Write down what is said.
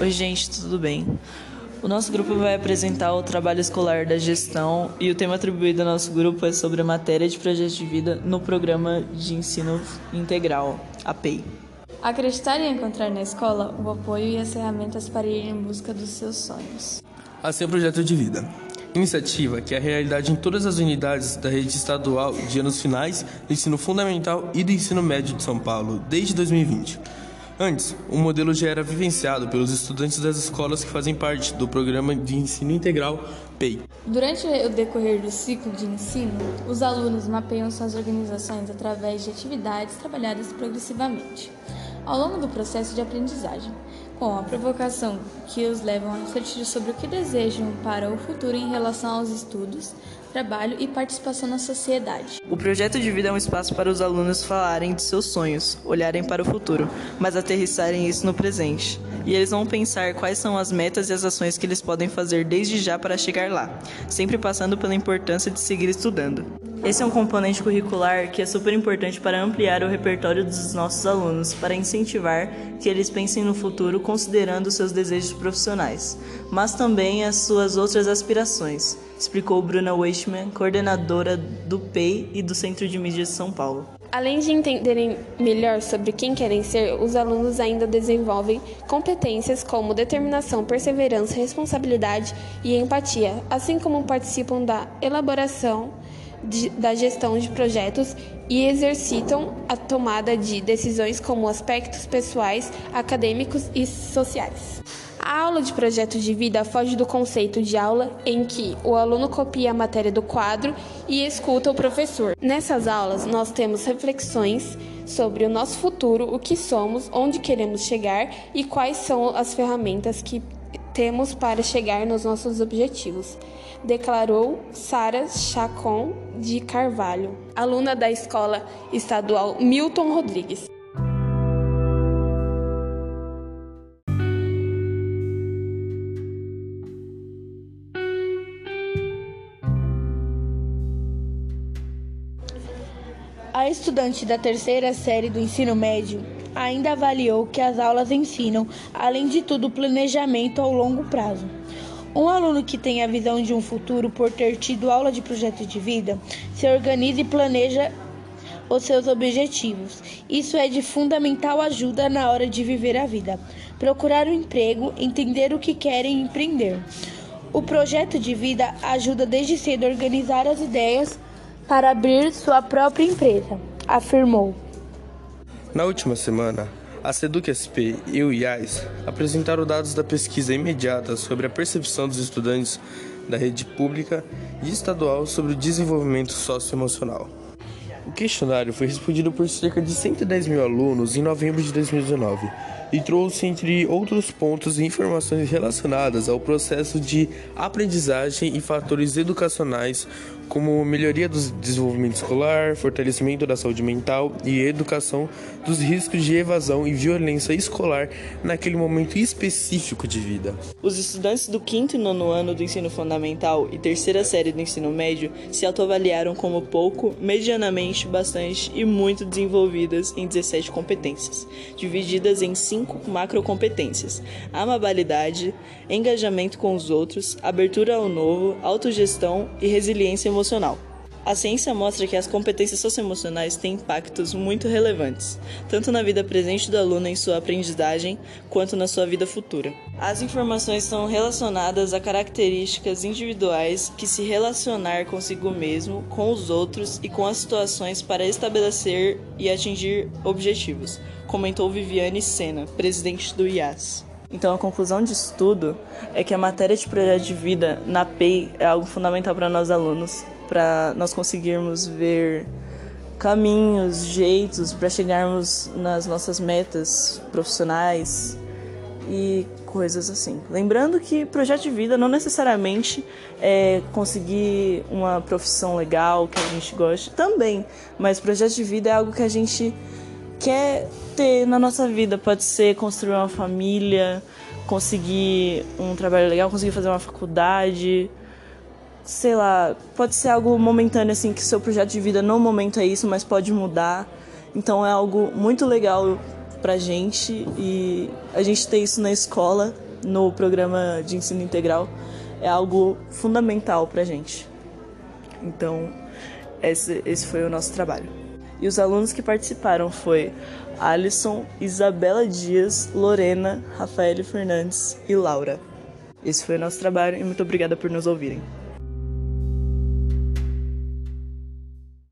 Oi, gente, tudo bem? O nosso grupo vai apresentar o trabalho escolar da gestão e o tema atribuído ao nosso grupo é sobre a matéria de projeto de vida no programa de ensino integral, APEI. Acreditar e encontrar na escola o apoio e as ferramentas para ir em busca dos seus sonhos. É o projeto de vida. Iniciativa que é a realidade em todas as unidades da rede estadual de anos finais do ensino fundamental e do ensino médio de São Paulo desde 2020. Antes, o modelo já era vivenciado pelos estudantes das escolas que fazem parte do programa de ensino integral PEI. Durante o decorrer do ciclo de ensino, os alunos mapeiam suas organizações através de atividades trabalhadas progressivamente ao longo do processo de aprendizagem, com a provocação que os levam a refletir sobre o que desejam para o futuro em relação aos estudos, trabalho e participação na sociedade. O projeto de vida é um espaço para os alunos falarem de seus sonhos, olharem para o futuro, mas aterrissarem isso no presente. E eles vão pensar quais são as metas e as ações que eles podem fazer desde já para chegar lá, sempre passando pela importância de seguir estudando. Esse é um componente curricular que é super importante para ampliar o repertório dos nossos alunos, para incentivar que eles pensem no futuro considerando seus desejos profissionais, mas também as suas outras aspirações, explicou Bruna Weishman, coordenadora do PEI e do Centro de Mídias de São Paulo. Além de entenderem melhor sobre quem querem ser, os alunos ainda desenvolvem competências como determinação, perseverança, responsabilidade e empatia, assim como participam da elaboração de, da gestão de projetos e exercitam a tomada de decisões como aspectos pessoais, acadêmicos e sociais. A aula de projeto de vida foge do conceito de aula em que o aluno copia a matéria do quadro e escuta o professor. Nessas aulas, nós temos reflexões sobre o nosso futuro, o que somos, onde queremos chegar e quais são as ferramentas que temos para chegar nos nossos objetivos, declarou Sara Chacon de Carvalho, aluna da Escola Estadual Milton Rodrigues. A estudante da terceira série do ensino médio ainda avaliou que as aulas ensinam, além de tudo, planejamento ao longo prazo. Um aluno que tem a visão de um futuro por ter tido aula de projeto de vida se organiza e planeja os seus objetivos. Isso é de fundamental ajuda na hora de viver a vida. Procurar um emprego, entender o que querem empreender. O projeto de vida ajuda desde cedo a organizar as ideias para abrir sua própria empresa, afirmou. Na última semana, a SEDUC-SP e o IAS apresentaram dados da pesquisa imediata sobre a percepção dos estudantes da rede pública e estadual sobre o desenvolvimento socioemocional. O questionário foi respondido por cerca de 110 mil alunos em novembro de 2019 e trouxe, entre outros pontos, informações relacionadas ao processo de aprendizagem e fatores educacionais, como melhoria do desenvolvimento escolar, fortalecimento da saúde mental e educação dos riscos de evasão e violência escolar naquele momento específico de vida. Os estudantes do quinto e nono ano do ensino fundamental e terceira série do ensino médio se autoavaliaram como pouco, medianamente, bastante e muito desenvolvidas em 17 competências, divididas em cinco macrocompetências: amabilidade, engajamento com os outros, abertura ao novo, autogestão e resiliência emocional emocional. A ciência mostra que as competências socioemocionais têm impactos muito relevantes, tanto na vida presente do aluno em sua aprendizagem, quanto na sua vida futura. As informações são relacionadas a características individuais que se relacionar consigo mesmo, com os outros e com as situações para estabelecer e atingir objetivos, comentou Viviane Sena, presidente do IAS. Então, a conclusão disso tudo é que a matéria de projeto de vida na PEI é algo fundamental para nós alunos, para nós conseguirmos ver caminhos, jeitos para chegarmos nas nossas metas profissionais e coisas assim. Lembrando que projeto de vida não necessariamente é conseguir uma profissão legal que a gente goste também, mas projeto de vida é algo que a gente quer ter na nossa vida. Pode ser construir uma família, conseguir um trabalho legal, conseguir fazer uma faculdade. Sei lá, pode ser algo momentâneo, assim, que seu projeto de vida no momento é isso, mas pode mudar. Então é algo muito legal pra gente e a gente ter isso na escola no programa de ensino integral é algo fundamental para a gente. Então, esse, esse foi o nosso trabalho. E os alunos que participaram foi Alisson, Isabela Dias, Lorena, Rafael Fernandes e Laura. Esse foi o nosso trabalho e muito obrigada por nos ouvirem.